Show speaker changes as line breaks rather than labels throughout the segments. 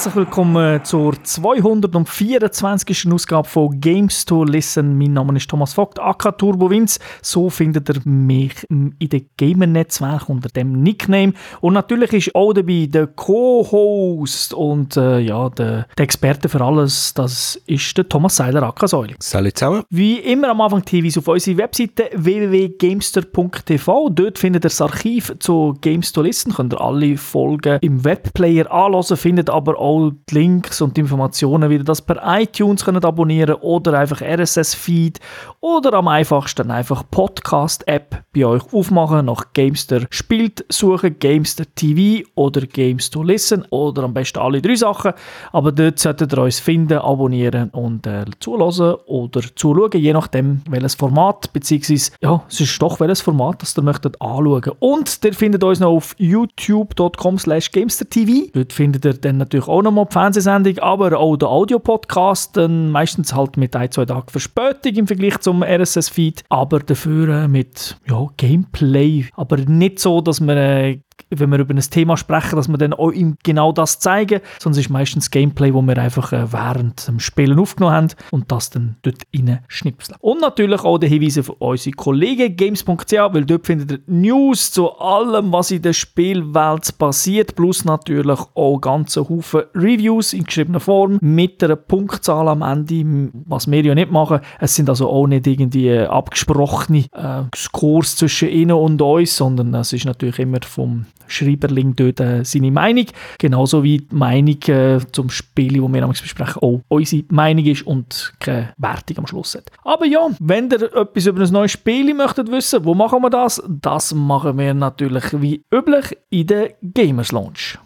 Herzlich willkommen zur 224. Ausgabe von Games to Listen. Mein Name ist Thomas Vogt, AK Turbo Vince. So findet ihr mich in den Gamer-Netzwerk unter dem Nickname. Und natürlich ist auch dabei der Co-Host und äh, ja, der, der, Experte für alles. Das ist der Thomas Seiler, AK Säule.
Salut zusammen.
Wie immer am Anfang TV auf unserer Webseite www.gamester.tv. Dort findet ihr das Archiv zu Games to Listen. Könnt ihr alle Folgen im Webplayer anhören, findet aber auch die Links und die Informationen, wie ihr das per iTunes könnt abonnieren oder einfach RSS-Feed oder am einfachsten einfach Podcast-App bei euch aufmachen, nach Gamester spielt suchen, Gamester TV oder Games to Listen oder am besten alle drei Sachen. Aber dort solltet ihr uns finden, abonnieren und äh, zulassen oder zuschauen, je nachdem welches Format, beziehungsweise ja, es ist doch welches Format, das ihr möchtet anschauen. Und ihr findet uns noch auf youtube.com slash gamester.tv. Dort findet ihr dann natürlich auch nochmal die Fernsehsendung, aber auch der Audio-Podcast, meistens halt mit ein, zwei Tagen Verspätung im Vergleich zum RSS-Feed, aber dafür äh, mit ja, Gameplay, aber nicht so, dass man äh, wenn wir über ein Thema sprechen, dass wir dann auch ihm genau das zeigen, es ist meistens Gameplay, wo wir einfach äh, während dem Spielen aufgenommen haben und das dann dort rein schnipseln. Und natürlich auch der Hinweise von unseren Kollegen games.ch, weil dort findet ihr News zu allem, was in der Spielwelt passiert, plus natürlich auch ganze Haufen Reviews in geschriebener Form mit einer Punktzahl am Ende, was wir ja nicht machen. Es sind also auch nicht irgendwie abgesprochene äh, Scores zwischen ihnen und uns, sondern es ist natürlich immer vom Schreiberling dort äh, seine Meinung. Genauso wie die Meinung äh, zum Spiel, das wir besprechen, auch unsere Meinung ist und keine Wertung am Schluss hat. Aber ja, wenn ihr etwas über ein neues Spiel möchtet wissen, wo machen wir das? Das machen wir natürlich wie üblich in der Gamers Launch.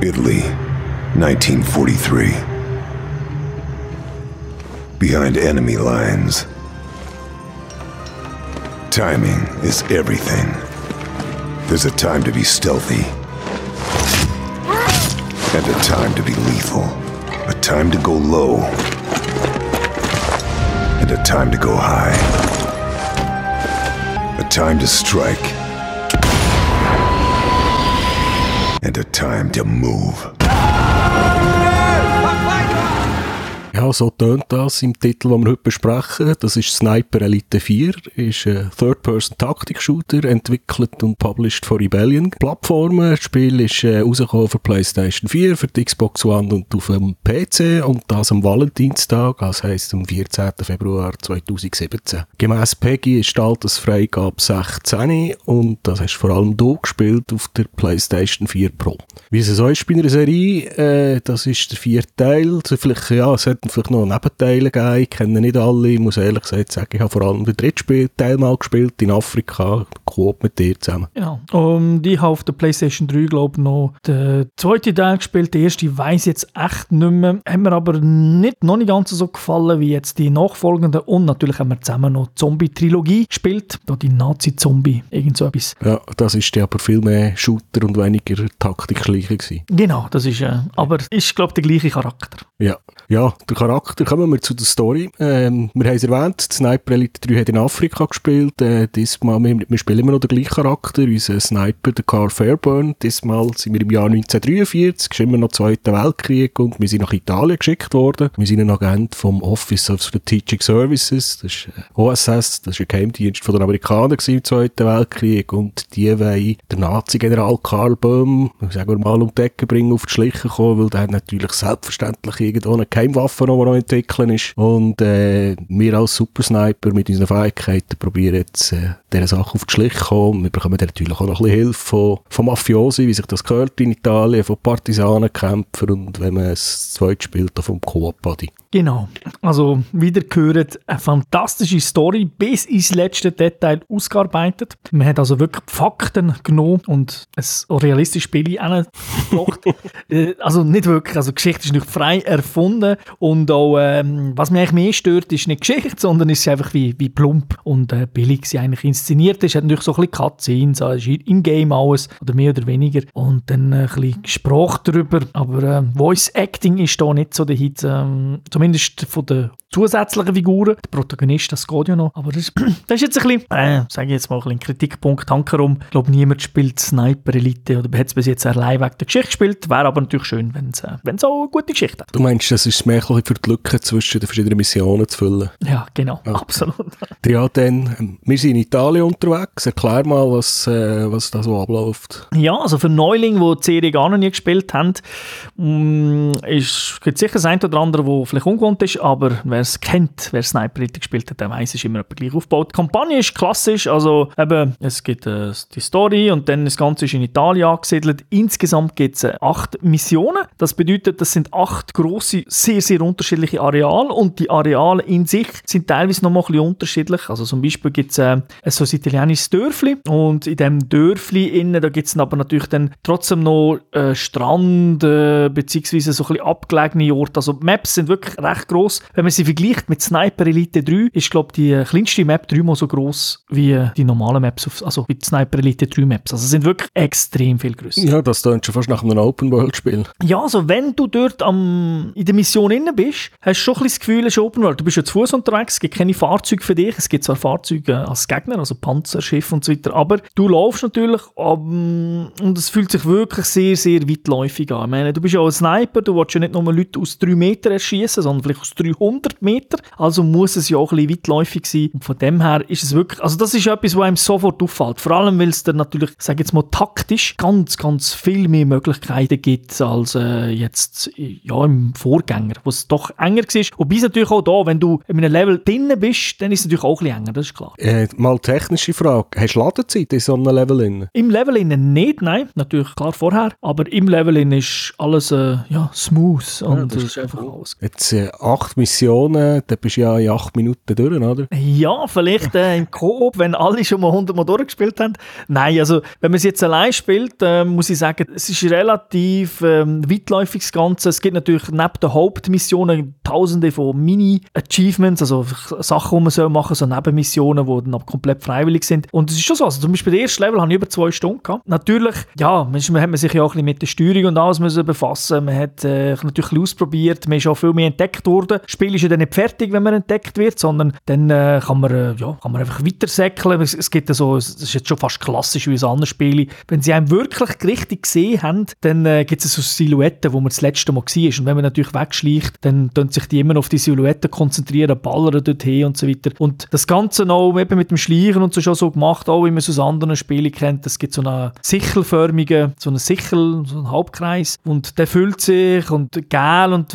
Italy, 1943. Behind enemy lines. Timing is everything. There's a time to be stealthy. And a time to be lethal. A time to go low. And a time to go high. A time to strike. And a time to move.
Ja, so tönt das im Titel, den wir heute besprechen. Das ist Sniper Elite 4, ist ein Third-Person-Taktik-Shooter, entwickelt und published von Rebellion. Plattformen, das Spiel ist äh, rausgekommen für PlayStation 4, für die Xbox One und auf dem PC und das am Valentinstag, das heisst am 14. Februar 2017. Gemäss PEGI ist die Altersfreigabe 16 und das hast vor allem du gespielt auf der PlayStation 4 Pro. Wie es so ist bei einer Serie, äh, das ist der vierte Teil, also vielleicht, ja, es hat vielleicht noch Nebenteile gegeben. Ich kenne nicht alle. Ich muss ehrlich gesagt sagen, ich habe vor allem den dritten Teil mal gespielt in Afrika, Coop mit dir zusammen.
Genau. Und ich habe auf der PlayStation 3, glaube ich, noch den zweiten Teil gespielt. Der erste weiß jetzt echt nicht mehr. Hat mir aber nicht, noch nicht ganz so gefallen wie jetzt die nachfolgenden. Und natürlich haben wir zusammen noch Zombie-Trilogie gespielt. Da die Nazi-Zombie, irgend so etwas.
Ja, das ist ja aber viel mehr Shooter und weniger Taktik gewesen.
Genau, das ist, äh, aber ist, glaube ich, der gleiche Charakter.
Ja, ja, der Charakter. Kommen wir zu der Story. Ähm, wir haben es erwähnt, Sniper Elite 3 hat in Afrika gespielt. Äh, diesmal, wir, wir spielen immer noch den gleichen Charakter, unser Sniper, der Carl Fairburn. Diesmal sind wir im Jahr 1943, es ist immer noch Zweiter Weltkrieg und wir sind nach Italien geschickt worden. Wir sind ein Agent vom Office of Strategic Services, das ist äh, OSS, das ist ein Geheimdienst von den Amerikanern im Zweiten Weltkrieg und die wollen den Nazi-General Karl Böhm, sagen wir mal, um die Ecke bringen, auf die Schliche kommen, weil der hat natürlich selbstverständlich irgendwo eine Geheimwaffe noch, die noch entwickeln ist. Und äh, wir als Supersniper mit unseren Fähigkeiten probieren jetzt äh, dieser Sache auf die Schliche zu kommen. Wir bekommen natürlich auch noch ein bisschen Hilfe von, von Mafiosi, wie sich das gehört in Italien, von Partisanenkämpfern und wenn man es zweit spielt, auch vom Coop-Buddy.
Genau. Also, wieder gehört, eine fantastische Story bis ins letzte Detail ausgearbeitet. Man hat also wirklich Fakten genommen und ein realistisches Spiel angebracht. Äh, also nicht wirklich, also die Geschichte ist nicht frei erfunden und auch, ähm, was mich eigentlich mehr stört, ist nicht Geschichte, sondern ist einfach wie, wie plump und äh, billig sie eigentlich inszeniert ist. Hat natürlich so ein bisschen Cutscenes, also in-game alles oder mehr oder weniger und dann ein bisschen Sprache darüber, aber äh, Voice Acting ist da nicht so der Hit, ähm, Zumindest von den zusätzlichen Figuren. Der Protagonist, das geht ja noch. Aber das, das ist jetzt ein bisschen, äh, sage ich jetzt mal, ein, bisschen Kritikpunkt. Hankerum. Ich glaube, niemand spielt Sniper Elite oder hat es bis jetzt allein wegen der Geschichte gespielt. Wäre aber natürlich schön, wenn es äh, auch eine gute Geschichte hat.
Du meinst, das ist mehr für die Lücke zwischen den verschiedenen Missionen zu füllen?
Ja, genau. Ja. Absolut.
Ja, dann, ähm, wir sind in Italien unterwegs. Erklär mal, was, äh, was da so abläuft.
Ja, also für Neulinge, die die Serie gar noch nie gespielt haben, mm, ist, gibt sicher das ein oder andere, wo vielleicht ungewohnt ist, aber wer es kennt, wer Sniper Elite gespielt hat, der weiß, es ist immer gleich aufgebaut. Die Kampagne ist klassisch, also eben, es gibt äh, die Story und dann das Ganze ist in Italien angesiedelt. Insgesamt gibt es äh, acht Missionen. Das bedeutet, das sind acht große, sehr, sehr unterschiedliche Areale und die Areale in sich sind teilweise noch mal ein bisschen unterschiedlich. Also zum Beispiel gibt es äh, so ein italienisches Dörfli und in dem Dörfli innen, da gibt es aber natürlich dann trotzdem noch äh, Strand äh, beziehungsweise so ein bisschen abgelegene Orte. Also Maps sind wirklich recht groß. Wenn man sie vergleicht mit Sniper Elite 3, ist glaube die kleinste Map dreimal so groß wie die normalen Maps, auf, also wie die Sniper Elite 3 Maps. Also sind wirklich extrem viel größer.
Ja, das klingt schon fast nach einem Open-World-Spiel.
Ja, also wenn du dort am, in der Mission innen bist, hast du schon ein das Gefühl, es ist Open World. Du bist ja zu Fuß unterwegs, es gibt keine Fahrzeuge für dich, es gibt zwar Fahrzeuge als Gegner, also Panzer, Schiffe und so weiter, aber du laufst natürlich um, und es fühlt sich wirklich sehr, sehr weitläufig an. Ich meine, du bist ja auch ein Sniper, du willst ja nicht nur Leute aus 3 Metern erschießen, sondern vielleicht aus 300 Metern, also muss es ja auch ein bisschen weitläufig sein und von dem her ist es wirklich, also das ist etwas, was einem sofort auffällt, vor allem, weil es dann natürlich, sage jetzt mal, taktisch ganz, ganz viel mehr Möglichkeiten gibt als äh, jetzt ja, im Vorgänger, wo es doch enger war. Wobei es natürlich auch da, wenn du in einem Level drinnen bist, dann ist es natürlich auch ein bisschen enger, das ist klar.
Äh, mal technische Frage, hast du Ladezeit in so einem Level innen?
Im Level innen nicht, nein, natürlich klar vorher, aber im Level innen ist alles äh, ja, smooth und ja, das, ist einfach alles.
Jetzt acht Missionen, da bist du ja in acht Minuten durch, oder?
Ja, vielleicht äh, im Koop, wenn alle schon mal 100 Mal durchgespielt haben. Nein, also wenn man es jetzt allein spielt, äh, muss ich sagen, es ist relativ ähm, weitläufig das Ganze. Es gibt natürlich neben den Hauptmissionen tausende von Mini-Achievements, also Sachen, die man soll machen so Nebenmissionen, die dann komplett freiwillig sind. Und es ist schon so, also zum Beispiel das erste Level habe ich über zwei Stunden gehabt. Natürlich, ja, man, hat man sich ja auch ein bisschen mit der Steuerung und alles müssen befassen. Man hat äh, natürlich ausprobiert, man ist auch viel mehr entdeckt worden. Das Spiel ist ja dann nicht fertig, wenn man entdeckt wird, sondern dann äh, kann, man, äh, ja, kann man einfach weitersäckeln. Es, es gibt so, es ist jetzt schon fast klassisch wie ein anderes Spiel. Wenn sie einem wirklich richtig gesehen haben, dann äh, gibt es so Silhouetten, wo man das letzte Mal war. Und wenn man natürlich wegschleicht, dann tun sich die immer auf die Silhouetten konzentrieren, ballern dorthin und so weiter. Und das Ganze noch eben mit dem Schleichen und so schon so gemacht, auch wie man es aus anderen Spielen kennt. Es gibt so einen sichelförmigen, so einen Sichel, so einen Halbkreis und der füllt sich und Gel und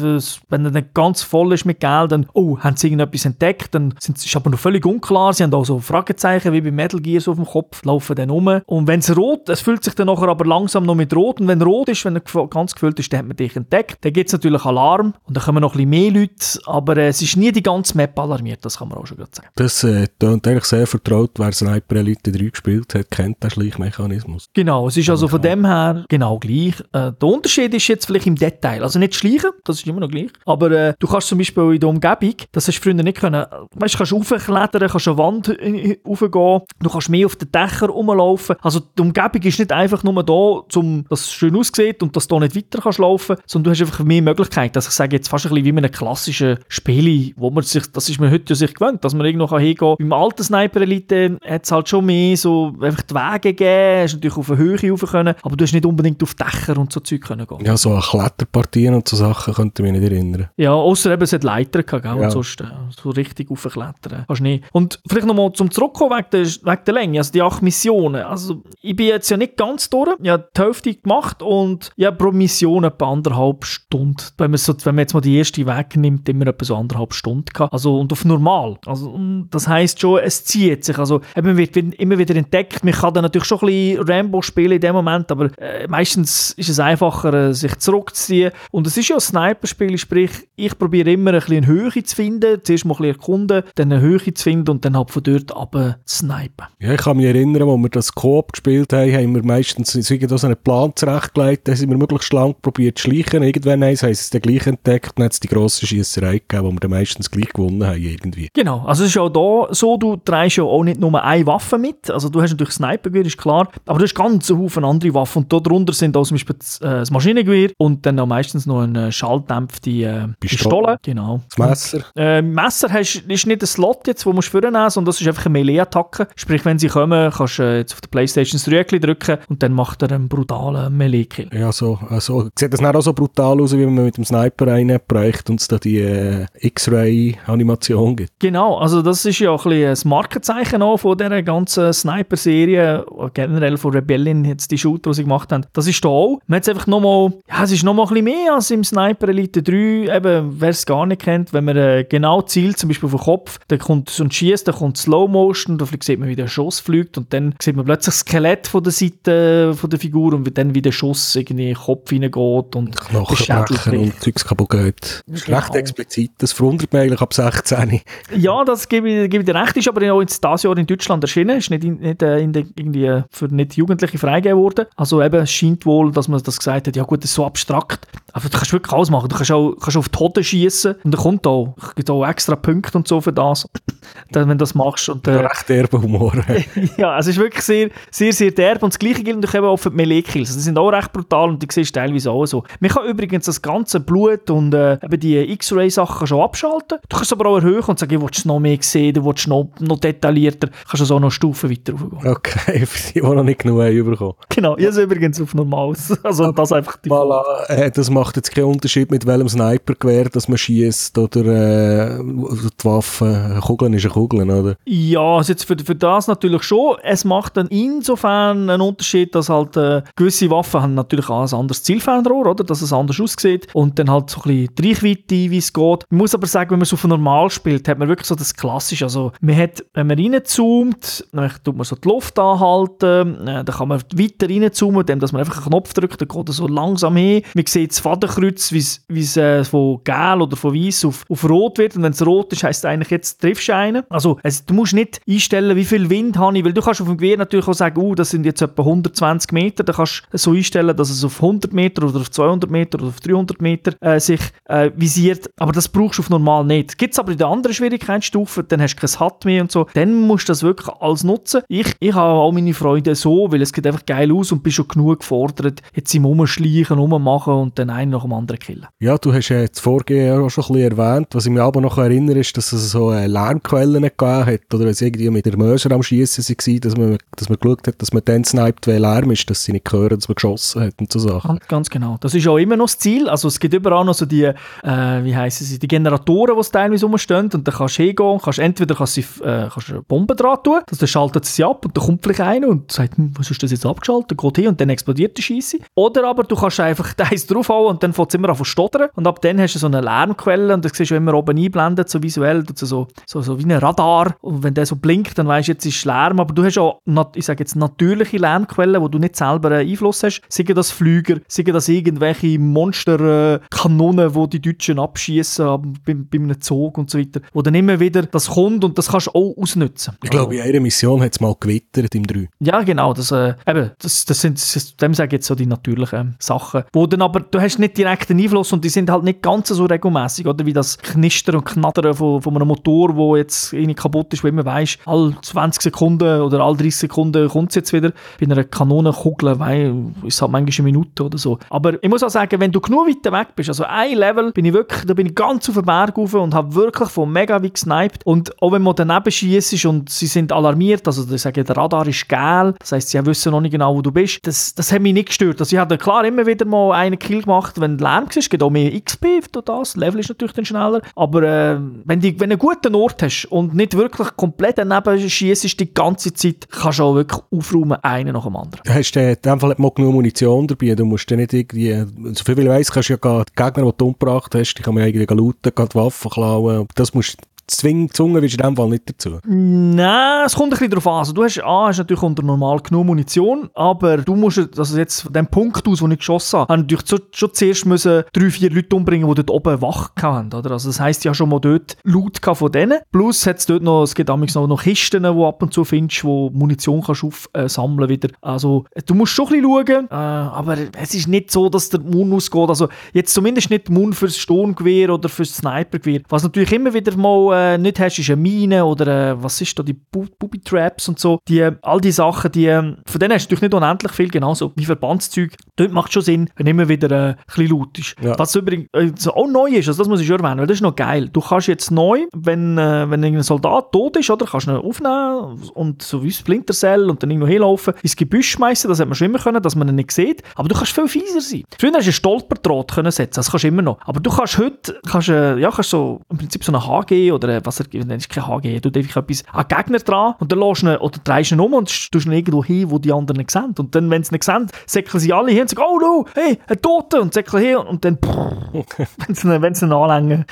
wenn er dann ganz voll ist mit Gel, dann, oh, haben sie irgendetwas entdeckt, dann sind, ist aber noch völlig unklar. Sie haben auch so Fragezeichen wie bei Metal Gear so auf dem Kopf, laufen dann um. Und wenn es rot, es füllt sich dann nachher aber langsam noch mit rot und wenn rot ist, wenn er ganz gefüllt ist, dann hat man dich entdeckt. Dann gibt es natürlich Alarm und dann kommen noch ein bisschen mehr Leute, aber äh, es ist nie die ganze Map alarmiert, das kann man auch schon gut sagen.
Das äh, eigentlich sehr vertraut, wer Sniper Elite 3 gespielt hat, kennt den Schleichmechanismus.
Genau, es ist also von dem her genau gleich. Äh, der Unterschied ist jetzt vielleicht im Detail, also nicht schleichen, das ist immer noch gleich, aber äh, du kannst zum Beispiel in der Umgebung, das hast du früher nicht können, weißt du, kannst aufklettern, kannst eine Wand raufgehen, du kannst mehr auf den Dächern rumlaufen, also die Umgebung ist nicht einfach nur da, um dass es schön aussieht und dass du nicht weiter kannst laufen, sondern du hast einfach mehr Möglichkeiten. Also ich sage jetzt fast ein bisschen wie in einem klassischen Spiel, wo man sich, das ist man heute sich gewöhnt, dass man irgendwo hingehen kann. Beim alten Sniper Elite hat es halt schon mehr so einfach die Wege gegeben, hast natürlich auf eine Höhe rauf können, aber du hast nicht unbedingt auf Dächer und so Zeug können gehen.
Ja, so an Kletterpartien und so Sachen könnte ich mich nicht erinnern.
Ja, außer eben es hat Leiter gehabt, gell? Ja. und sonst äh, so richtig aufklettern kannst du nicht. Und vielleicht nochmal zum Zurückkommen wegen der, wegen der Länge, also die acht Missionen. Also ich bin jetzt ja nicht ganz durch, ich habe die Hälfte gemacht und ja pro Mission etwa anderthalb Stunden. Wenn man, so, wenn man jetzt mal die erste wegnimmt, immer etwa so anderthalb Stunden gehabt. Also und auf normal. Also das heisst schon, es zieht sich. Also eben wird immer wieder entdeckt. Man kann dann natürlich schon ein bisschen Rambo spielen in dem Moment, aber äh, meistens ist es einfacher, äh, sich zurückzuziehen. Und es ist ja ein Sniper-Spiel, sprich, ich probiere immer ein bisschen eine Höhe zu finden. Zuerst mal ein bisschen erkunden, dann eine Höhe zu finden und dann halt von dort runter zu snipen.
Ja, ich kann mich erinnern, als wir das Coop gespielt haben, haben wir meistens so einen Plan zurechtgelegt, dann sind wir möglichst lang probiert zu schleichen. Irgendwann haben sie es dann gleich entdeckt dann hat es die grosse Schiesserei gegeben, wo wir dann meistens gleich gewonnen haben irgendwie.
Genau, also es ist auch da so, du trägst ja auch nicht nur eine Waffe mit, also du hast natürlich Snipergewehr, ist klar, aber du hast ganz einen Haufen andere Waffen und darunter sind auch zum Beispiel das, äh, das Maschinengewehr und dann auch meistens noch eine schalldämpfte äh, Pistole, genau.
Das Messer.
Äh, Messer hast, ist nicht ein Slot jetzt, wo du vornehmen musst, sondern das ist einfach eine Melee-Attacke. Sprich, wenn sie kommen, kannst du äh, jetzt auf der Playstation das Dreieckchen drücken und dann macht er einen brutalen Melee-Kill.
Ja, so, also, sieht das nicht auch so brutal aus, wie wenn man mit dem Sniper reinbräucht und es da die äh, X-Ray-Animation gibt?
Genau, also das ist ja auch ein bisschen das Markenzeichen auch von dieser ganzen Sniper-Serie, generell von Rebellion, jetzt die Shooter, die sie gemacht haben. Das ist da auch. Man hat es einfach nochmal, ja, es ist nochmal ein bisschen mehr als im Sniper Elite 3, eben, wer es gar nicht kennt, wenn man äh, genau zielt, zum Beispiel auf den Kopf, dann kommt so ein Schiess, dann kommt Slow Motion, da sieht man, wie der Schuss fliegt und dann sieht man plötzlich das Skelett von der Seite von der Figur und dann wie der Schuss irgendwie in den Kopf hineingeht und
Knochen brechen und Zeugs kaputt geht. Das
Genau.
recht explizit. Das verwundert mich eigentlich ab 16.
Ja, das gebe ich, gebe ich dir recht, ist aber auch in dieses Jahr in Deutschland erschienen, ist nicht, in, nicht äh, in der, irgendwie für nicht Jugendliche freigegeben worden. Also eben, es scheint wohl, dass man das gesagt hat, ja gut, das ist so abstrakt, aber du kannst wirklich alles machen. Du kannst auch, kannst auf Tote schießen und dann kommt auch, gibt auch extra Punkte und so für das, dann, wenn du das machst. Und, äh,
Recht derber Humor.
ja, es ist wirklich sehr, sehr, sehr derb. Und das Gleiche gilt natürlich eben auch für die Melee-Kills. Die sind auch recht brutal und die siehst du teilweise auch so. Man kann übrigens das ganze Blut und äh, eben die X-Ray-Sachen schon abschalten. Du kannst aber auch erhöhen und sagen, ich will noch mehr sehen, du willst noch, noch detaillierter. Kannst also auch noch Stufen weiter raufgehen.
Okay, für die, die noch nicht genug haben bekommen.
Genau, es übrigens auf normales. Also das einfach die
Voilà. Äh, das macht jetzt keinen Unterschied, mit welchem Snipergewehr dass man schießt oder äh, die Waffe. Eine Kugel ist eine Kugel, oder?
Ja, also jetzt für, für das natürlich schon. Es macht dann insofern einen Unterschied, dass halt äh, gewisse Waffen haben natürlich auch ein anderes Zielfernrohr, oder? Dass es anders aussieht und dann halt so ein bisschen die Reichweite, wie es geht. Man muss aber sagen, wenn man es auf normal spielt, hat man wirklich so das Klassische. Also man hat, wenn man reinzoomt, dann tut man so die Luft anhalten, äh, dann kann man weiter reinzoomen, indem dass man einfach einen Knopf drückt, dann geht er so langsam hin. Man sieht Fadenkreuz, wie es äh, von gel oder von weiß auf, auf rot wird und wenn es rot ist, heisst es eigentlich, jetzt triffst du einen. Also es, du musst nicht einstellen, wie viel Wind habe ich, weil du kannst auf dem Gewehr natürlich auch sagen, uh, das sind jetzt etwa 120 Meter, dann kannst du so einstellen, dass es auf 100 Meter oder auf 200 Meter oder auf 300 Meter äh, sich äh, visiert, aber das brauchst du auf normal nicht. Gibt es aber in den anderen Schwierigkeitsstufen, dann hast du kein HUD mehr und so, dann musst du das wirklich alles nutzen. Ich, ich habe auch meine Freunde so, weil es geht einfach geil aus und bist schon genug gefordert, jetzt im Rumschleichen, rummachen und dann einen nach dem anderen killen.
Ja, du hast äh, das Vorgehen ja auch schon ein bisschen erwähnt. Was ich mich aber noch erinnere, ist, dass es so äh, Lärmquellen gegeben hat. Oder es irgendwie mit der Möser am Schießen war, dass man, dass man geschaut hat, dass man dann sniped, weil Lärm ist, dass sie nicht hören, dass man geschossen hat und so Sachen.
Ganz, ganz genau. Das ist auch immer noch das Ziel. Also es gibt überall noch so die, äh, wie heissen sie, die Generatoren, die teilweise rumstehen und dann kannst du hingehen, kannst entweder kannst du, äh, kannst eine Bombe dran tun, dann schaltet sie ab und dann kommt vielleicht einer und sagt, hm, was ist das jetzt abgeschaltet, geht hin und dann explodiert die Scheisse. Oder aber du kannst einfach eins draufhauen und dann fängt es immer an zu stottern und ab dann hast du so eine Lärmquelle und das siehst du immer oben einblendet, so visuell, so, so, so wie ein Radar und wenn der so blinkt, dann weißt du, jetzt ist Lärm, aber du hast auch, ich sage jetzt natürliche Lärmquellen, wo du nicht selber Einfluss hast, sei das Flüger, sei das irgendwelche Monsterkanonen, wo die Deutschen abschießen bei, bei einem Zug und so weiter, wo dann immer wieder das kommt und das kannst du auch ausnutzen.
Ich glaube, in einer Mission hat es mal gewittert im 3.
Ja, genau. Das, äh, eben, das, das sind, das, dem sage ich jetzt so die natürlichen Sachen. Wo dann aber, du hast nicht direkt einen Einfluss und die sind halt nicht ganz so regelmäßig, oder? Wie das Knistern und Knattern von, von einem Motor, wo jetzt irgendwie kaputt ist, wo immer weisst, alle 20 Sekunden oder alle 30 Sekunden kommt es jetzt wieder. Bei einer Kanonenkugel, weil es halt manchmal eine Minute oder so. Aber ich muss auch sagen, wenn du genug weiter weg bist, also ein Level, bin ich wirklich, da bin ich ganz auf den Berg rauf und habe wirklich von mega wie gesniped. Und auch wenn man daneben schießt und sie sind alarmiert, also ich sage, der Radar ist gel, das heisst, sie wissen noch nicht genau, wo du bist, das, das hat mich nicht gestört. Also ich hatte klar immer wieder mal einen Kill gemacht, wenn Lärm es gibt auch mehr XP durch das, Level ist natürlich dann schneller, aber äh, wenn, die, wenn du einen guten Ort hast und nicht wirklich komplett daneben schießt die ganze Zeit, kannst du auch wirklich aufräumen, einen nach dem anderen.
Du hast äh, in dem Fall mal genug Munition dabei. Du musst nicht irgendwie, so viel wie ich weiss, kannst du ja gar die Gegner, die du umgebracht hast, die kann man irgendwie looten, die Waffen klauen. Das musst zwingen, gezwungen du in dem Fall nicht dazu.
Nein, es kommt ein bisschen darauf an. Also, du hast, A, hast natürlich unter normal genug Munition, aber du musst, also jetzt von dem Punkt aus, wo ich geschossen habe, habe ich natürlich schon, schon zuerst müssen drei, vier Leute umbringen, die dort oben wach hatten, oder? Also das heisst, ich habe schon mal dort Loot von denen. Plus hat es dort noch, es gibt noch, noch Kisten, die ab und zu findest, wo Munition kannst aufsammeln wieder. Also, du musst schon ein bisschen schauen, äh, aber es ist nicht so, dass der Mund ausgeht. Also, jetzt zumindest nicht der Mund fürs Sturmgewehr oder fürs Snipergewehr. Was natürlich immer wieder mal äh, nicht hast, ist eine Mine oder äh, was ist da, die Booby Traps und so. Die, all die Sachen, die, ähm, von denen hast du natürlich nicht unendlich viel, genauso wie Verbandszeug. Dort macht schon Sinn, wenn immer wieder äh, ein bisschen laut ist. Ja. Was übrigens äh, so auch neu ist, also das muss ich schon erwähnen, weil das ist noch geil. Du kannst jetzt neu, wenn, äh, wenn ein Soldat tot ist, oder, kannst du ihn aufnehmen und so wie Splinter Cell und dann irgendwo hinlaufen, ins Gebüsch schmeißen, das hat man schon immer können, dass man ihn nicht sieht. Aber du kannst viel fieser sein. Früher hast du einen Stolperdraht können setzen, das kannst du immer noch. Aber du kannst heute, kannst, äh, ja, kannst so im Prinzip so eine HG oder äh, was er, ist kein HG, du einfach etwas an Gegner dran und dann lässt ihn, oder drehst ihn um und tust ihn irgendwo hin, wo die anderen nicht sehen. Und dann, wenn sie nicht sehen, säckeln sie alle hin und sagen, oh no, hey, ein Toter und säckeln hin und dann, wenn sie, wenn sie ihn anlängen.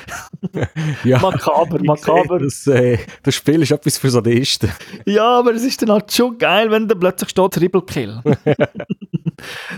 ja,
makaber, makaber.
Das, äh, das Spiel ist etwas für Sadisten.
ja, aber es ist dann halt schon geil, wenn dann plötzlich steht Triple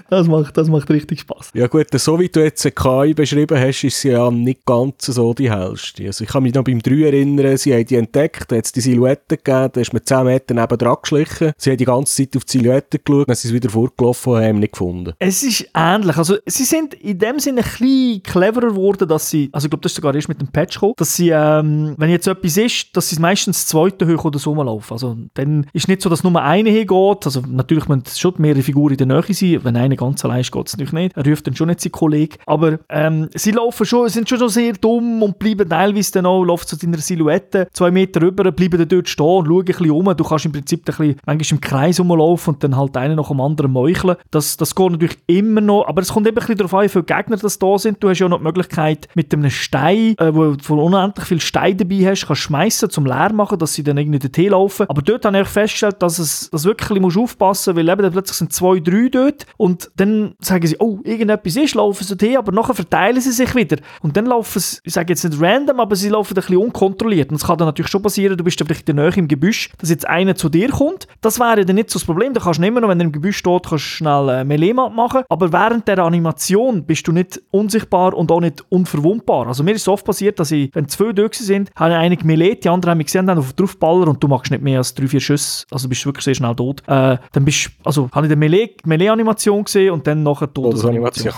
das, macht, das macht richtig Spaß.
Ja gut, so wie du jetzt KI beschrieben hast, ist sie ja nicht ganz so die hellste. Also ich kann mich noch beim 3 erinnern, sie haben die entdeckt, hat es die Silhouette gegeben, da ist man 10 Meter neben dran geschlichen. Sie haben die ganze Zeit auf die Silhouette geschaut, dann sind sie wieder vorgelaufen und haben nicht gefunden.
Es ist ähnlich. Also sie sind in dem Sinne ein bisschen cleverer geworden, dass sie, also ich glaube, das ist sogar erst mit dem Patch gekommen, dass sie, ähm, wenn jetzt etwas ist, dass sie meistens zweite hoch oder so laufen. Also dann ist nicht so, dass nur eine hingeht. Also natürlich müssen schon mehrere Figuren in der Nähe sein. Wenn einer ganz allein ist, geht es natürlich nicht. Er ruft dann schon nicht seinen Kollegen. Aber ähm, sie laufen schon, sind schon, sehr dumm und bleiben teilweise dann auch, laufen zu deiner Silhouette zwei Meter rüber, bleiben dann dort stehen und schauen ein bisschen um. Du kannst im Prinzip ein bisschen, manchmal im Kreis rumlaufen und dann halt einen nach dem anderen meucheln. Das, das geht natürlich immer noch, aber es kommt eben ein bisschen darauf an, wie viele Gegner das da sind. Du hast ja noch die Möglichkeit, mit einem Stein, äh, wo du unendlich viel Stein dabei hast, kannst schmeißen zum leer machen, dass sie dann irgendwie dorthin laufen. Aber dort habe ich festgestellt, dass es dass wirklich musst aufpassen musst, weil eben plötzlich sind zwei, drei dort und dann sagen sie, oh, irgendetwas ist, laufen sie dorthin, aber nachher verteilen sie sich wieder. Und dann laufen sie, ich sage jetzt nicht random, aber sie laufen ein bisschen unkontrolliert. Und es kann dann natürlich schon passieren, du bist dann vielleicht in der Nähe im Gebüsch, dass jetzt einer zu dir kommt. Das wäre dann nicht so das Problem. Da kannst du immer noch, wenn er im Gebüsch steht, kannst du schnell äh, Melee machen. Aber während der Animation bist du nicht unsichtbar und auch nicht unverwundbar. Also mir ist es oft passiert, dass ich, wenn zwei Döchse sind, habe ich einige Melee, die anderen haben mich gesehen, dann auf draufballern und du machst nicht mehr als drei, vier Schüsse. Also bist du wirklich sehr schnell tot. Äh, dann bist also habe ich die Melee-Animation gesehen und dann nachher
Todesanimation.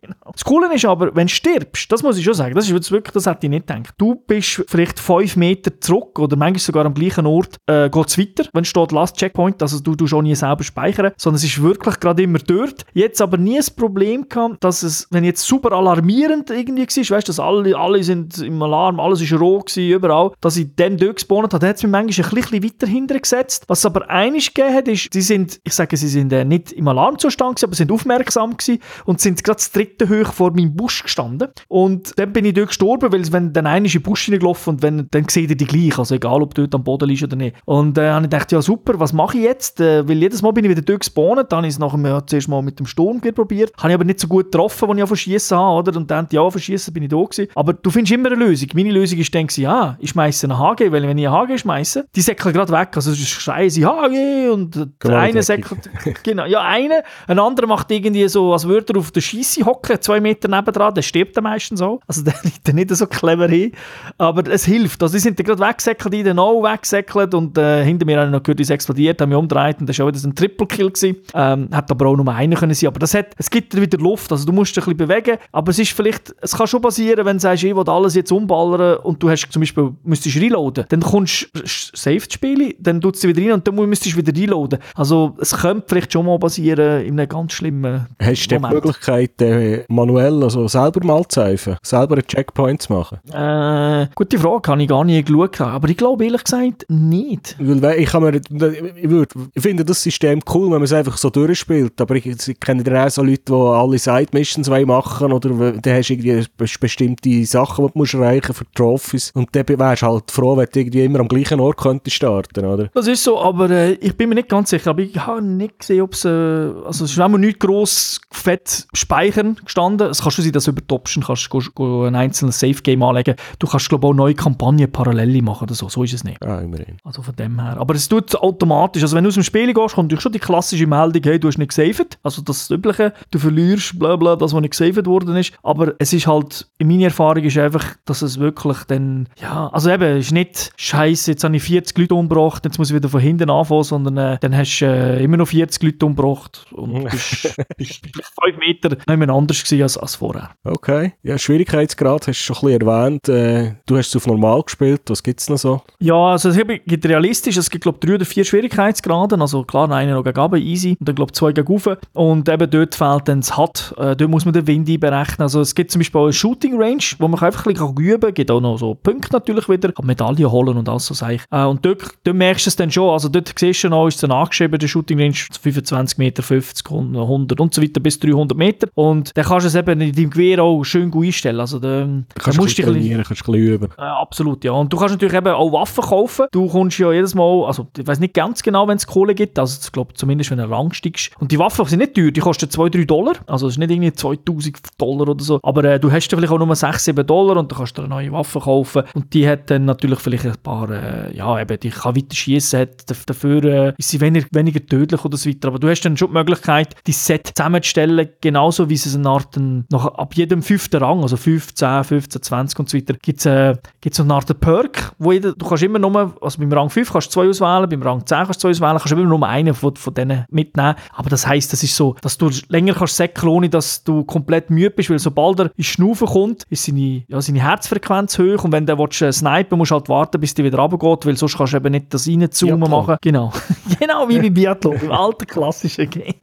genau. Das Coole ist aber, wenn du stirbst, das muss ich schon sagen, das ist wirklich, das hätte ich nicht gedacht. Du bist vielleicht fünf Meter zurück oder manchmal sogar am gleichen Ort, äh, geht es weiter, wenn steht Last Checkpoint, also du tust auch nie selber speichern, sondern es ist wirklich gerade immer dort. Jetzt aber nie das Problem gehabt, dass es, wenn jetzt super alarmierend irgendwie war, weißt du, dass alle, alle sind im Alarm, alles ist roh gewesen, überall, dass ich dann dort gespawnt habe, hat es mich manchmal ein bisschen weiter hintergesetzt. Was es aber einiges gegeben hat, ist, sie sind, ich sage, sie sind äh, nicht im Alarmzustand gewesen, aber sind aufmerksam gewesen und sind gerade das dritte Höhe vor meinem Busch gestanden. Und dann bin ich dort gestorben, weil wenn dann einer in den Busch hineingelaufen und wenn, dann seht ihr die gleich, also egal, ob du dort am Boden liegst oder nicht. Und äh, habe ich gedacht, ja super, was mache ich jetzt? Äh, weil jedes Mal bin ich wieder dort gespawnt, dann habe ich es nachher ja, zuerst mal mit dem Sturmgewehr probiert, habe ich aber nicht so gut getroffen, als ich auf Schießen habe, oder? Und dann, ja, verschießen bin ich da gewesen. Aber du findest immer eine Lösung. Meine Lösung ist dann, ja, ich schmeiße einen HG, weil wenn ich einen HG schmeiße, die säckeln gerade weg, also schreien sie HG und der eine säckelt, genau, ja, eine, ein anderer macht irgendwie so, als würde er auf der Scheisse hocken, zwei Meter nebendran, der stirbt dann meistens so. Also der liegt dann nicht so clever hin. Aber es hilft. Also die sind gerade weggesäckelt, die dann auch weggesäckelt und äh, hinter mir habe ich noch gehört, es explodiert, haben mich umgedreht und das war auch wieder ein Triple-Kill. Ähm, hat aber auch nur einer können sein. Aber das hat, es gibt wieder Luft, also du musst dich ein bisschen bewegen, aber es ist vielleicht, es kann schon passieren, wenn du sagst, ich will alles jetzt umballern und du hast zum Beispiel, müsstest reloaden, dann kommst du safe zu spielen, dann tut sie wieder rein und dann müsstest du wieder reloaden. Also es könnte vielleicht schon mal passieren in einem ganz schlimmen
Hast du die Möglichkeit, äh, manuell, also selber mal zu helfen, selber einen Checkpoint zu machen?
Äh, gute Frage, habe ich gar nicht geschaut, aber ich glaube ehrlich gesagt nicht.
Weil ich, kann mir, ich, würd, ich finde das System cool, wenn man es einfach so durchspielt, aber ich, ich kenne dann auch so Leute, die alle Side-Missions machen oder dann hast du irgendwie bestimmte Sachen, die du musst erreichen für Trophies. Und dann wärst du halt froh, wenn du irgendwie immer am gleichen Ort könntest starten, oder?
Das ist so, aber äh, ich bin mir nicht ganz sicher, aber ich habe nicht gesehen, ob es, äh, also es ist auch nicht gross fett speichern gestanden, es kann schon sein, dass du über die Option kannst go, go ein einzelnes Safe-Game anlegen. Du kannst, glaube ich, auch neue Kampagnen parallel machen oder so. So ist es nicht.
Ah, immerhin.
Also von dem her. Aber es tut automatisch. Also wenn du aus dem Spiel gehst, kommt schon die klassische Meldung, hey, du hast nicht gesaved. Also das Übliche. Du verlierst, bla bla, das, was nicht gesaved worden ist. Aber es ist halt, in meiner Erfahrung ist einfach, dass es wirklich dann, ja, also eben, es ist nicht, scheiße, jetzt habe ich 40 Leute umgebracht, jetzt muss ich wieder von hinten anfangen, sondern äh, dann hast du äh, immer noch 40 Leute umgebracht und bist, bist, bist 5 Meter nicht mehr anders gewesen. als, als vorher.
Okay. Ja, Schwierigkeitsgrad hast du schon ein bisschen erwähnt. Äh, du hast es auf normal gespielt. Was gibt es noch so?
Ja, also es gibt realistisch, es gibt glaube ich drei oder vier Schwierigkeitsgraden. Also klar, einer noch gegen easy. Und dann glaube ich zwei gegen rauf. Und eben dort fehlt dann das HUD. Äh, dort muss man den Wind berechnen. Also es gibt zum Beispiel auch eine Shooting Range, wo man einfach ein bisschen üben kann. Es gibt auch noch so Punkte natürlich wieder. Medaillen holen und alles so ich. Äh, und dort, dort merkst du es dann schon. Also dort siehst du noch, ist es angeschrieben, der Shooting Range 25 Meter, 50, 100 und so weiter bis 300 Meter. Und dann kannst du es eben in deinem Gewehr auch schön gut einstellen. Also da,
kannst du dich trainieren, kannst du ein bisschen üben.
Äh, absolut, ja. Und du kannst natürlich eben auch Waffen kaufen. Du kommst ja jedes Mal, also ich weiß nicht ganz genau, wenn es Kohle gibt, also ich glaube zumindest, wenn du Rang steigst. Und die Waffen sind nicht teuer, die kosten 2-3 Dollar. Also es ist nicht irgendwie 2000 Dollar oder so. Aber äh, du hast vielleicht auch nur 6-7 Dollar und dann kannst du eine neue Waffe kaufen. Und die hat dann natürlich vielleicht ein paar, äh, ja eben, die kann weiter schießen, hat dafür äh, ist sie weniger, weniger tödlich oder so weiter. Aber du hast dann schon die Möglichkeit, die Set zusammenzustellen, genauso wie es eine Art, ein, nach, ab jedem fünften Rang, also 15, 15, 20 und so weiter, gibt es äh, gibt's so eine Art Perk, wo jeder, du kannst immer nur, also beim Rang 5 kannst du zwei auswählen, beim Rang 10 kannst du zwei auswählen, kannst immer nur einen von, von denen mitnehmen. Aber das heisst, das ist so, dass du länger kannst säckeln, ohne dass du komplett müde bist, weil sobald er ins Schnaufen kommt, ist seine, ja, seine Herzfrequenz hoch und wenn du willst, äh, snipen musst du halt warten, bis die wieder runtergeht, weil sonst kannst du eben nicht das reinzoomen machen. Genau. genau wie beim Biathlon, im alten klassischen Game.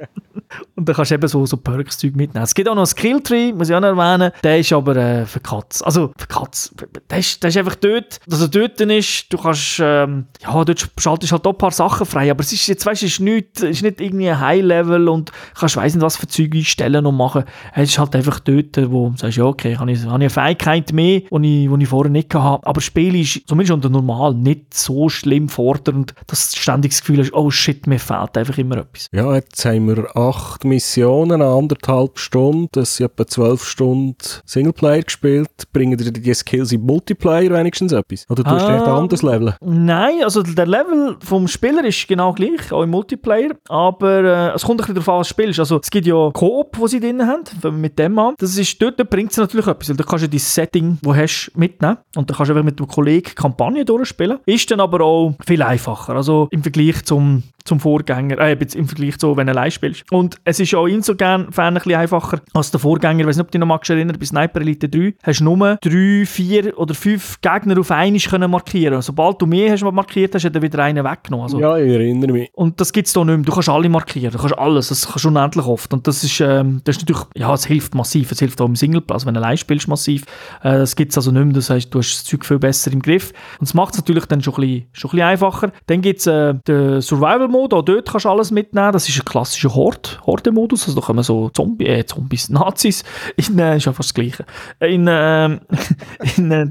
Und dann kannst du eben so, so Perks-Zeug mitnehmen. Es gibt auch noch einen Skilltree, muss ich auch noch erwähnen. Der ist aber äh, für Katz. Also für Katz. Der ist, der ist einfach dort, dass er dort ist. Du kannst, ähm, ja, dort schaltest halt auch ein paar Sachen frei. Aber es ist jetzt, weißt du, es ist nicht, ist nicht irgendwie ein High-Level und kannst, weiss nicht, was für Zeug einstellen und machen. Es ist halt einfach dort, wo du sagst, ja, okay, habe ich, habe ich eine Fähigkeit mehr, die ich, ich vorher nicht hatte. Aber das Spiel ist, zumindest unter normal, nicht so schlimm fordernd, dass du ständig das Gefühl hast, oh shit, mir fehlt einfach immer etwas.
Ja, jetzt haben wir acht Missionen, anderthalb Stunden, das sind etwa zwölf Stunden Singleplayer gespielt. Bringen dir die Skills im Multiplayer wenigstens etwas? Oder tust du ah, nicht anders leveln?
Nein, also der Level vom Spieler ist genau gleich, auch im Multiplayer, aber äh, es kommt ein bisschen darauf an, was du spielst. Also es gibt ja Coop, wo sie drin haben, mit dem an. Das ist, dort bringt es natürlich etwas, weil da kannst du dein Setting, das hast, mitnehmen und dann kannst du einfach mit dem Kollegen Kampagne durchspielen. Ist dann aber auch viel einfacher, also im Vergleich zum zum Vorgänger, äh, im Vergleich zu, wenn du allein spielst. Und es ist auch insofern ein bisschen einfacher als der Vorgänger. Ich weiß nicht, ob du dich noch mal erinnern bei Sniper Elite 3 hast du nur drei, vier oder fünf Gegner auf einmal können markieren Sobald du mehr hast markiert hast, hat er wieder einen weggenommen. Also,
ja, ich erinnere mich.
Und das gibt es hier nicht mehr. Du kannst alle markieren, du kannst alles, das kannst du unendlich oft. Und das ist, ähm, das ist natürlich, ja, es hilft massiv. Es hilft auch im Singleplayer, also wenn du allein spielst, massiv. Äh, das gibt es also nicht mehr, das heißt, du hast das Zeug viel besser im Griff. Und es macht es natürlich dann schon ein bisschen, schon ein bisschen einfacher. Dann gibt es äh, den Survival Mode, auch dort kannst du alles mitnehmen. Das ist ein klassischer Horde-Modus. Also da kommen so Zombie, äh, Zombies, Nazis. In, äh, ist ja fast das Gleiche. In, äh, in, äh,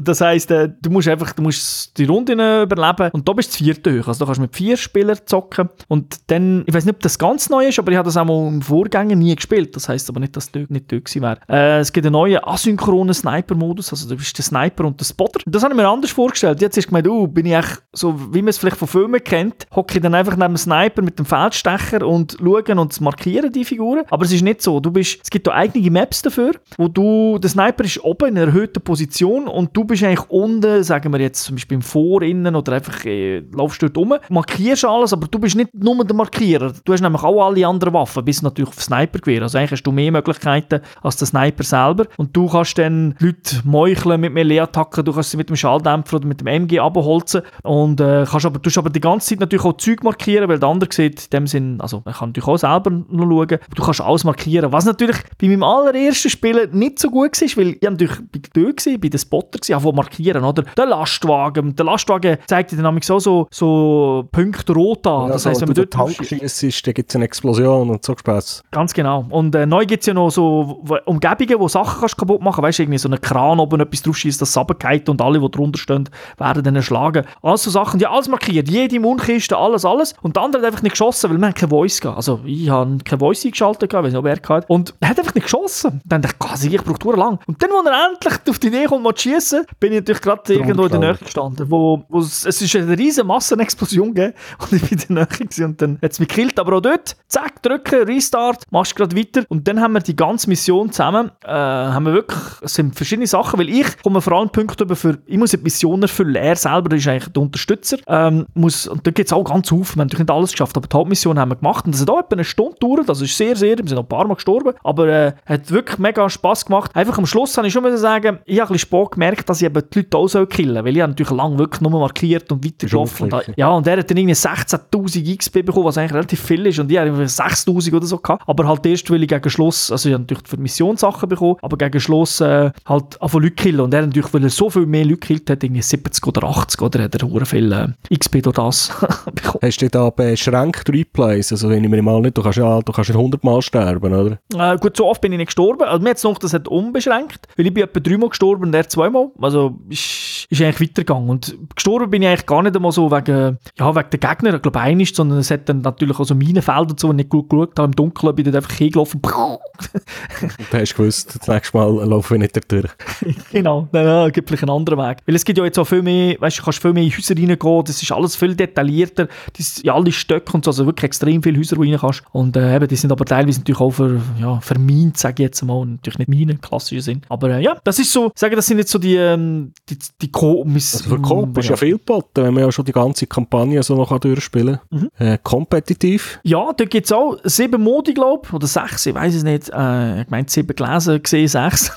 das heisst, äh, du musst einfach du musst die Runde überleben und da bist du vierte hoch. Also da kannst du mit vier Spielern zocken und dann, ich weiß nicht, ob das ganz neu ist, aber ich habe das auch mal im Vorgänger nie gespielt. Das heisst aber nicht, dass das nicht dort wäre. Äh, es gibt einen neuen asynchronen Sniper-Modus, also du bist der Sniper und der Spotter. Das habe ich mir anders vorgestellt. Jetzt du gemeint, oh, bin ich echt so, wie man es vielleicht von Filmen kennt, hocke ich dann einfach neben dem Sniper mit dem Feldstecher und schauen und markieren die Figuren. Aber es ist nicht so. Du bist, es gibt da eigene Maps dafür, wo du, der Sniper ist oben in einer erhöhten Position und du bist eigentlich unten, sagen wir jetzt zum Beispiel im Vor, innen oder einfach äh, laufst dort rum, markierst alles, aber du bist nicht nur der Markierer. Du hast nämlich auch alle anderen Waffen, bis natürlich auf Sniper-Gewehr. Also eigentlich hast du mehr Möglichkeiten als der Sniper selber und du kannst dann Leute meucheln mit Melee-Attacken, du kannst sie mit dem Schalldämpfer oder mit dem MG abholzen und äh, kannst aber, du aber die ganze Zeit natürlich auch Zeug markieren, weil der andere sieht in dem Sinn, also man kann natürlich auch selber noch schauen, du kannst alles markieren, was natürlich bei meinem allerersten Spielen nicht so gut war, weil ich natürlich bei gewesen, bei den Spotter auch markieren, oder? Der Lastwagen, der Lastwagen zeigt dir dann so, so, so Punkte rot an,
ja,
das heisst,
wenn man dort Tank ist, dann gibt es eine Explosion und so Spaß.
Ganz genau. Und äh, neu gibt es ja noch so Umgebungen, wo Sachen kannst kaputt machen kannst, weißt du, irgendwie so einen Kran oben etwas drauf schießt, das runtergeht und alle, die drunter stehen, werden dann erschlagen. Also Sachen, die alles markiert, jede Mundkiste, alles, alles. Und der andere hat einfach nicht geschossen, weil man keine Voice gehabt. Also ich habe keine Voice eingeschaltet, gehabt, weiß nicht, ob er hatte. Und er hat einfach nicht geschossen. Dann dachte ich, ich brauche lang. Und dann, als er endlich auf die Idee kommt, mal zu schiessen, bin ich natürlich gerade irgendwo in der Nähe gestanden, wo, wo es, es ist eine riesige Massenexplosion gegeben und ich bin in der Nähe gewesen. und dann hat es mich gekillt, aber auch dort, zack, drücken, Restart, machst gerade weiter. Und dann haben wir die ganze Mission zusammen, äh, haben wir wirklich, es sind verschiedene Sachen, weil ich komme vor allem Punkte über für, ich muss die Mission erfüllen, er selber ist eigentlich der Unterstützer, ähm, muss, und da gibt es auch ganz auf, wir haben natürlich nicht alles geschafft, aber die Hauptmission haben wir gemacht. Und das hat auch etwa eine Stunde gedauert, also ist sehr, sehr, wir sind noch ein paar Mal gestorben, aber äh, hat wirklich mega Spass gemacht. Einfach am Schluss habe ich schon mal sagen, ich habe ein bisschen Sport gemerkt, dass ich eben die Leute auch killen weil ich habe natürlich lange wirklich nur markiert und weitergelaufen. Und, ja, und er hat dann irgendwie 16'000 XP bekommen, was eigentlich relativ viel ist und ich habe 6'000 oder so gehabt, aber halt erst, weil ich gegen Schluss, also ich habe natürlich für Missionssachen bekommen, aber gegen Schluss äh, halt von Leute killen und er natürlich, weil er so viel mehr Leute killt hat, irgendwie 70 oder 80 oder hat er hure viel äh, XP durch das
bekommen. Hast du da beschränkt Replays? Also wenn ich mir mal nicht, du kannst ja, du kannst ja 100 Mal sterben, oder?
Äh, gut, so oft bin ich nicht gestorben. Also mir jetzt noch, das hat unbeschränkt, weil ich bin etwa dreimal gestorben und er zweimal. Also ist, ist eigentlich weitergegangen. Und gestorben bin ich eigentlich gar nicht einmal so wegen, ja, wegen der Gegner, ich glaube einig, sondern es hat dann natürlich auch so Minenfelder und so, wenn ich nicht gut geschaut habe, im Dunkeln bin ich dann einfach hingelaufen. und
du hast gewusst, das nächste Mal laufe ich nicht durch.
genau, dann ja, gibt vielleicht einen anderen Weg. Weil es gibt ja jetzt auch viel mehr, weißt du, kannst viel mehr in Häuser reingehen, das ist alles viel detaillierter, das, ja, alle Stöcke und so, also wirklich extrem viele Häuser, wo du rein kannst. Und äh, eben, die sind aber teilweise natürlich auch für, ja, vermint, sage ich jetzt mal, natürlich nicht meine klassischen sind. Aber äh, ja, das ist so, ich sage, das sind jetzt so die, ähm, die, die Co
also für Coop ist ja viel geboten, wenn man ja schon die ganze Kampagne so noch durchspielen kann. Mhm. Äh, kompetitiv?
Ja, da gibt es auch sieben Modi, glaube ich, oder sechs, ich weiß es nicht. Äh, ich meine, sieben gelesen, gesehen sechs.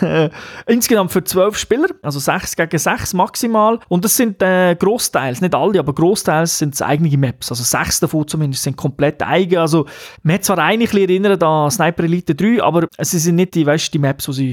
Insgesamt für zwölf Spieler, also sechs gegen sechs maximal. Und das sind äh, großteils, nicht alle, aber großteils sind es eigene Maps. Also sechs davon zumindest sind komplett eigen. Also man hat zwar eigentlich erinnert an Sniper Elite 3, aber es sind nicht die, weißt, die Maps, die sie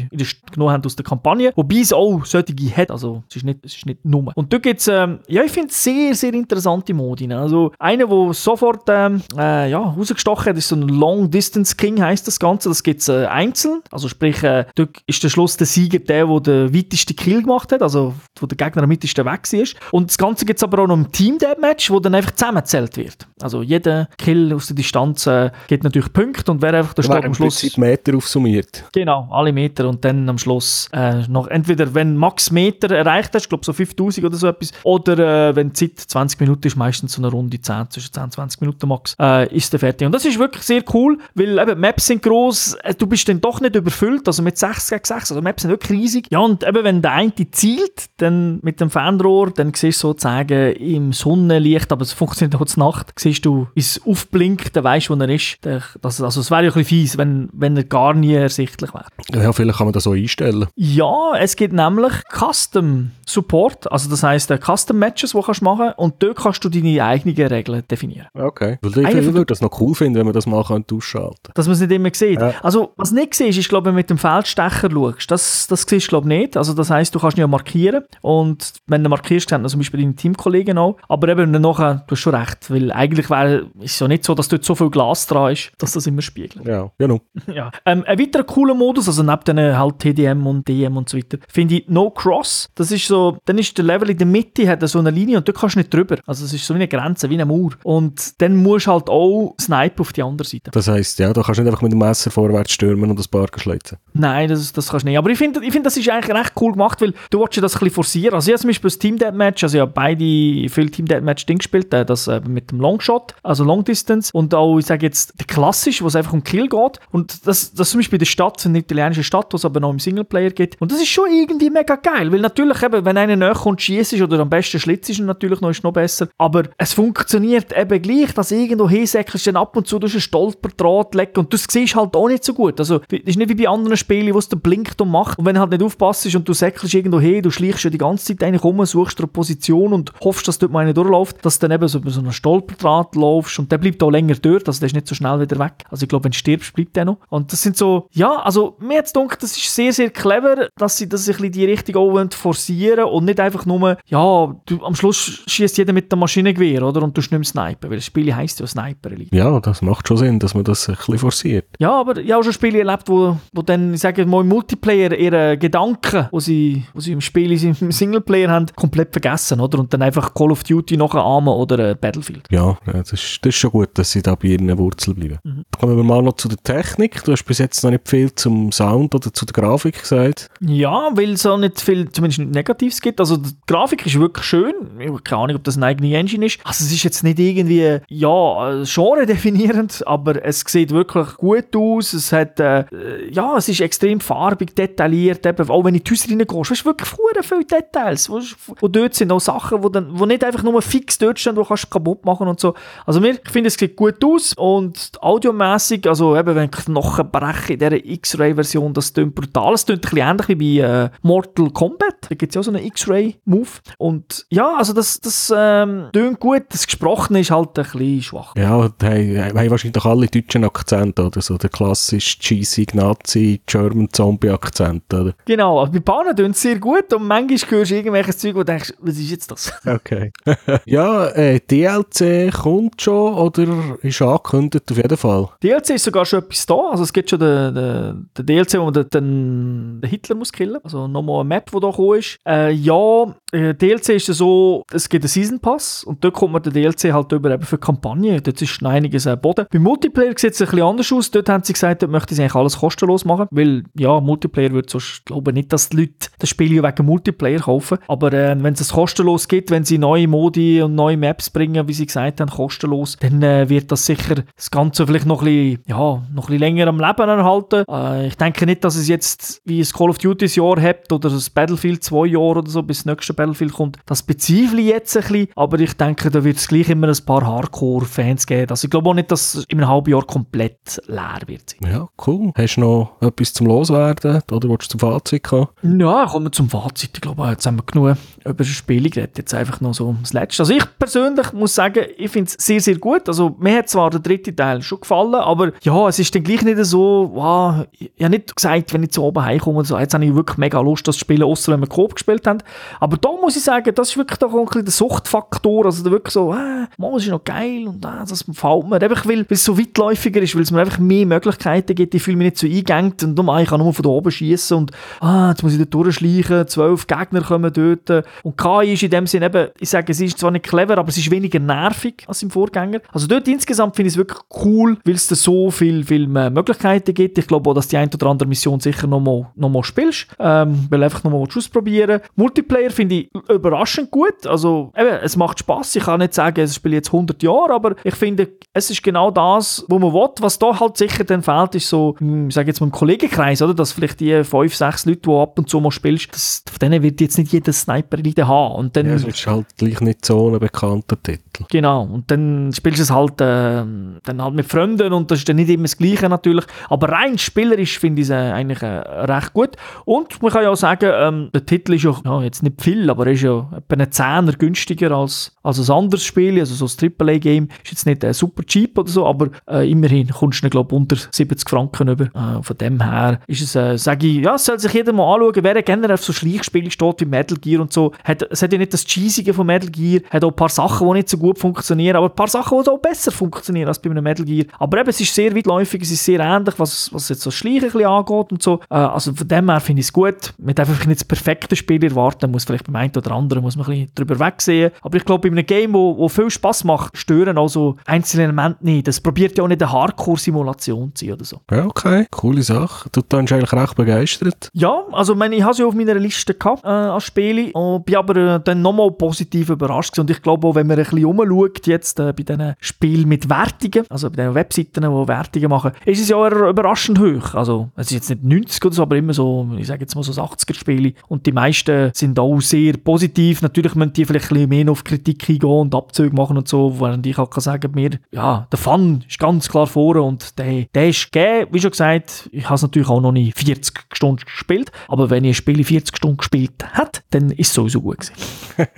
genommen haben aus der Kampagne. Wobei es auch solche hat, also es ist nicht, es ist nicht nur. Und da gibt es, ähm, ja, ich finde sehr, sehr interessante Modi. Also einer, der sofort ähm, äh, ja, rausgestochen hat, ist so ein Long Distance King, heißt das Ganze. Das gibt es äh, einzeln. Also sprich, äh, dort ist der Schluss der Sieger der, der den weitesten Kill gemacht hat, also wo der Gegner am weitesten weg ist. Und das Ganze gibt es aber auch noch im Team Deathmatch, wo dann einfach zusammengezählt wird. Also jeder Kill aus der Distanz äh, gibt natürlich Punkte und wer einfach der steht am Schluss...
Meter aufsummiert.
Genau, alle Meter und dann am Schluss äh, noch entweder wenn Max Meter erreicht hast, ich glaube so 5000 oder so etwas, oder äh, wenn die Zeit 20 Minuten ist, meistens so eine Runde 10, zwischen 10 und 20 Minuten max, äh, ist der fertig. Und das ist wirklich sehr cool, weil eben Maps sind groß, äh, du bist dann doch nicht überfüllt, also mit 6 gegen 6, also Maps sind wirklich riesig. Ja und eben wenn der eine zielt, dann mit dem Fernrohr, dann siehst du sozusagen im Sonnenlicht, aber es funktioniert auch zur Nacht, siehst du, wie es aufblinkt, dann weißt du, wo er ist. Das, also es wäre ja ein bisschen fies, wenn, wenn er gar nie ersichtlich wäre.
Ja, vielleicht kann man das so einstellen.
Ja, es gibt nämlich Custom Support, also das heisst äh, Custom Matches, die kannst du machen und dort kannst du deine eigenen Regeln definieren.
Okay, weil ich, ich würde das noch cool finden, wenn man das mal ausschalten könnte.
Dass man es nicht immer sieht. Ja. Also was nicht siehst, ist glaube ich, mit dem Feldstecher schaust. Das, das siehst du glaube ich nicht. Also das heisst, du kannst ihn ja markieren und wenn du markierst, dann zum Beispiel deine Teamkollegen auch. Aber eben nachher, du hast schon recht, weil eigentlich wäre es ja nicht so, dass dort so viel Glas dran ist, dass das immer spiegelt.
Ja, genau.
ja. Ähm, ein weiterer cooler Modus, also neben den halt TDM und DM und so weiter, finde ich No Cross. Das ist so, dann ist der Level in der Mitte, hat so eine Linie und dort kannst du nicht drüber. Also es ist so wie eine Grenze, wie eine Mauer. Und dann musst du halt auch snipen auf die andere Seite.
Das heisst, ja, da kannst du nicht einfach mit dem Messer vorwärts stürmen und ein paar schleizen.
Nein, das, das kannst du nicht. Aber ich finde, ich find, das ist eigentlich recht cool gemacht, weil du willst das ein bisschen forcieren. Also ich habe zum Beispiel das Team Deathmatch, also ich habe beide viel Team Deathmatch Ding gespielt, äh, das äh, mit dem Longshot, also Long Distance und auch, ich sage jetzt, der klassisch, wo es einfach um Kill geht. Und das, das zum Beispiel in der Stadt, eine italienische Stadt, wo es aber noch im Singleplayer geht. Und das ist schon irgendwie mega geil, weil natürlich eben, wenn einer näher kommt, schießt oder am besten schlitzt ist natürlich noch, ist noch besser. Aber es funktioniert eben gleich, dass irgendwo hinsäckelst, dann ab und zu durch einen Stolperdraht legen und du siehst halt auch nicht so gut. Also, das ist nicht wie bei anderen Spielen, wo es dann blinkt und macht. Und wenn du halt nicht aufpasst und du säckelst irgendwo hin, du schleichst ja die ganze Zeit eigentlich rum, suchst eine Position und hoffst, dass dort mal einer durchläuft, dass du dann eben so über so einen Stolperdraht laufst und der bleibt auch länger dort, also der ist nicht so schnell wieder weg. Also ich glaube, wenn du stirbst, bleibt der noch. Und das sind so, ja, also mir es gedacht, das ist sehr, sehr clever, dass sie das ein bisschen die Richtung auch forcieren und nicht einfach nur, ja, du, am Schluss schießt jeder mit dem Maschinengewehr, oder? Und du nicht mehr snipen, weil das Spiel heisst ja Sniper.
Ja, das macht schon Sinn, dass man das ein bisschen forciert.
Ja, aber ich habe auch schon Spiele erlebt, wo, wo dann, ich sage mal, im Multiplayer ihre Gedanken, wo sie, wo sie im Spiel im Singleplayer haben, komplett vergessen, oder? Und dann einfach Call of Duty nachahmen oder äh, Battlefield.
Ja, das ist, das ist schon gut, dass sie da bei ihren Wurzeln bleiben. Mhm. Kommen wir mal noch zu der Technik. Du hast bis jetzt noch nicht viel zum Sound oder zu der Grafik gesagt.
Ja, weil es auch nicht viel, zumindest nicht Negatives gibt. Also die Grafik ist wirklich schön. Ich habe keine Ahnung, ob das eine eigene Engine ist. Also es ist jetzt nicht irgendwie, ja, Genre definierend, aber es sieht wirklich gut aus. Es hat, äh, ja, es ist extrem farbig, detailliert. Eben, auch wenn du in die Häuser reingehst, hast du wirklich viele Details, wo, wo dort sind auch Sachen, wo, dann, wo nicht einfach nur fix dort stehen, wo du kannst kaputt machen und so. so. Also mir, ich finde, es sieht gut aus und audiomäßig, also eben, wenn ich Knochen breche in dieser X-Ray-Version, das klingt brutal. Es klingt ein bisschen ähnlich wie bei äh, Mortal Kombat. Da gibt es ja auch so einen X-Ray-Move. Und ja, also das, das ähm, klingt gut. Das Gesprochene ist halt ein bisschen schwach.
Ja, die haben, wahrscheinlich alle deutschen Akzente, oder so. Der klassische cheesy Nazi German Zombie Akzent, oder?
Genau, aber bei Bahnen tun es sehr gut und manchmal hörst du irgendwelches Zeug, wo du denkst, was ist jetzt das?
Okay. ja, äh, DLC kommt schon oder ist angekündigt auf jeden Fall.
DLC ist sogar schon etwas da. Also es gibt schon den, den, den DLC, wo man den, den, Hitler muss killen. Also nochmal eine Map, die da gekommen ist. Äh, ja, äh, DLC ist so, es gibt einen Season Pass und dort kommt man den DLC halt über eben für Kampagne. Dort ist noch einiges äh, Boden. Beim Multiplayer sieht es ein bisschen anders aus. Dort haben sie gesagt, dort möchten sie eigentlich alles kostenlos machen, weil ja, Multiplayer wird sonst, glaube nicht, dass die Leute das Spiel wegen Multiplayer kaufen. Aber äh, wenn es es kostenlos gibt, wenn sie neue Modi und neue Maps bringen, wie sie gesagt haben, kostenlos, dann äh, wird das sicher das Ganze vielleicht noch ein bisschen, ja, noch ein bisschen länger am Leben erhalten. Äh, ich denke nicht, dass es jetzt wie ein Call of Duty ein Jahr hat oder das Battlefield zwei Jahre oder so, bis das nächste Battlefield kommt. Das bezweifle ich jetzt ein bisschen, aber ich denke, da wird es gleich immer ein paar Hardcore-Fans geben. Also ich glaube auch nicht, dass es in einem halben Jahr komplett leer wird sein.
Ja, cool. Hast du noch etwas zum Loswerden oder willst du zum Fazit kommen?
Ja, kommen wir zum Fazit. Ich glaube, jetzt haben wir genug über das Spiel geredet. Jetzt einfach noch so das Letzte. Also ich persönlich muss sagen, ich finde es sehr, sehr gut. Also mir hat zwar der dritte Teil schon gefallen, aber ja, es ist dann gleich nicht so, wow, ich habe nicht gesagt, wenn ich zu oben heimkomme und so, jetzt habe ich wirklich mega Lust, das zu spielen, außer wenn wir Coop gespielt haben. Aber da muss ich sagen, das ist wirklich doch ein bisschen der Suchtfaktor. Also wirklich so, äh, man, das ist noch geil und äh, das gefällt mir. Einfach weil, weil es so weitläufiger ist, weil es mir einfach mehr Möglichkeiten gibt. Ich fühle mich nicht so eingängt und nur, ich kann nur von da oben schießen und ah, jetzt muss ich da durchschleichen, zwölf Gegner kommen dort. Und KI ist in dem Sinne eben, ich sage, es ist zwar nicht clever, aber es ist weniger nervig als im Vorgänger. Also dort insgesamt finde ich es wirklich cool, weil es da so viele viel mehr Möglichkeiten gibt. Ich glaube auch, dass die ein oder andere Mission sicher nochmal noch mal spielst, ähm, weil einfach nochmal ausprobieren. Multiplayer finde ich überraschend gut. Also eben, es macht Spaß. Ich kann nicht sagen, es spiele jetzt 100 Jahre, aber ich finde, es ist genau das, wo man will. Was da halt sicher dann fehlt, ist so, hm, ich sage jetzt mal im Kollegenkreis, oder? Dass vielleicht die fünf, sechs Leute, die ab und zu mal spielst, das, von denen wird jetzt nicht jeder Sniper-Elite haben. Und dann,
Ja, es ist halt gleich nicht so ein bekannter Titel.
Genau, und dann spielst du es halt, äh, dann halt mit Freunden und das ist dann nicht immer das Gleiche natürlich, aber rein spielerisch finde ich es äh, eigentlich äh, recht gut. Und man kann ja auch sagen, ähm, der Titel ist ja, ja jetzt nicht viel, aber er ist ja etwa einen Zehner günstiger als, als ein anderes Spiel, also so ein AAA-Game ist jetzt nicht äh, super cheap oder so, aber äh, immerhin kommst du, glaube unter 70 Franken über. Äh, von dem her ist es, äh, sage ich, ja, soll sich jeder mal anschauen, wer generell auf so Schleichspiele steht wie Metal Gear und so, hat, es hat ja nicht das Cheesige von Metal Gear, hat auch ein paar Sachen, die nicht so gut funktionieren, aber ein paar Sachen, die auch besser funktionieren als bei einem Metal Gear. Aber eben, es ist sehr weitläufig, es ist sehr ähnlich, was, was jetzt so Schleichen angeht und so. Äh, also von dem her finde ich es gut. Man darf einfach nicht das perfekte Spiel erwarten, muss vielleicht beim einen oder anderen muss man ein bisschen drüber wegsehen. Aber ich glaube, bei einem Game, wo, wo viel Spaß macht, stören also einzelne Elemente nicht. Das probiert ja auch nicht eine Hardcore-Simulation zu sein oder so.
Ja, okay. Coole Sache. Du bist eigentlich recht begeistert.
Ja, also meine, ich habe sie auf meiner Liste gehabt, äh, als Spiele, und bin aber äh, dann nochmal positiv überrascht gewesen. und ich glaube auch, wenn man ein bisschen umschaut jetzt äh, bei diesen Spielen mit Wertungen, also bei den Webseiten, die Wertungen machen, ist es ja überraschend hoch. Also es ist jetzt nicht 90 oder so, aber immer so, ich sage jetzt mal so 80er-Spiele und die meisten sind auch sehr positiv. Natürlich müssen die vielleicht ein bisschen mehr auf Kritik eingehen und Abzüge machen und so, während ich auch kann sagen, mir, ja, der Fun ist ganz klar vorne und der, der ist gegeben, wie schon gesagt, ich habe es natürlich auch noch nicht 40 Stunden gespielt, aber wenn ich ein Spiel in 40 Stunden gespielt hat, dann ist es sowieso gut gewesen.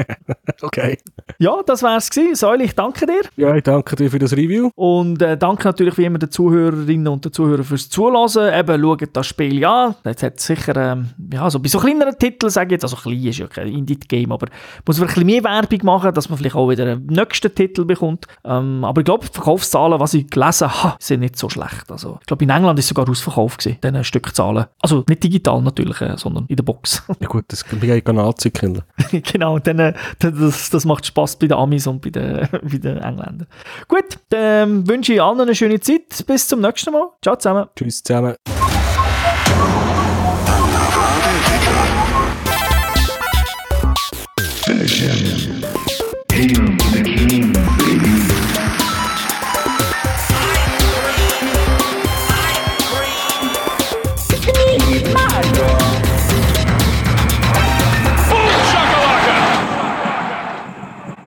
Okay.
Ja, das wär's gewesen. Säule, ich danke dir.
Ja, ich danke dir für das Review.
Und äh, danke natürlich wie immer den Zuhörerinnen und den Zuhörern fürs Zuhören. Eben, schaut das Spiel an. Jetzt hat sicher, ähm, ja, so bei so kleineren Titeln, sage ich jetzt, also klein ist ja kein Indie-Game, aber muss man ein bisschen mehr Werbung machen, dass man vielleicht auch wieder einen nächsten Titel bekommt. Ähm, aber ich glaube, die Verkaufszahlen, was ich gelesen habe, sind nicht so schlecht. Also, ich glaube, in England ist sogar ausverkauft gewesen, diese Stückzahlen. Also nicht digital natürlich, äh, sondern in der Box.
Ja gut, das bin ich ein Nazi-Killer.
genau, und dann, äh, das, das macht Spaß bei den Amis und bei den, bei den Engländern. Gut, dann wünsche ich allen eine schöne Zeit. Bis zum nächsten Mal. Ciao zusammen.
Tschüss zusammen.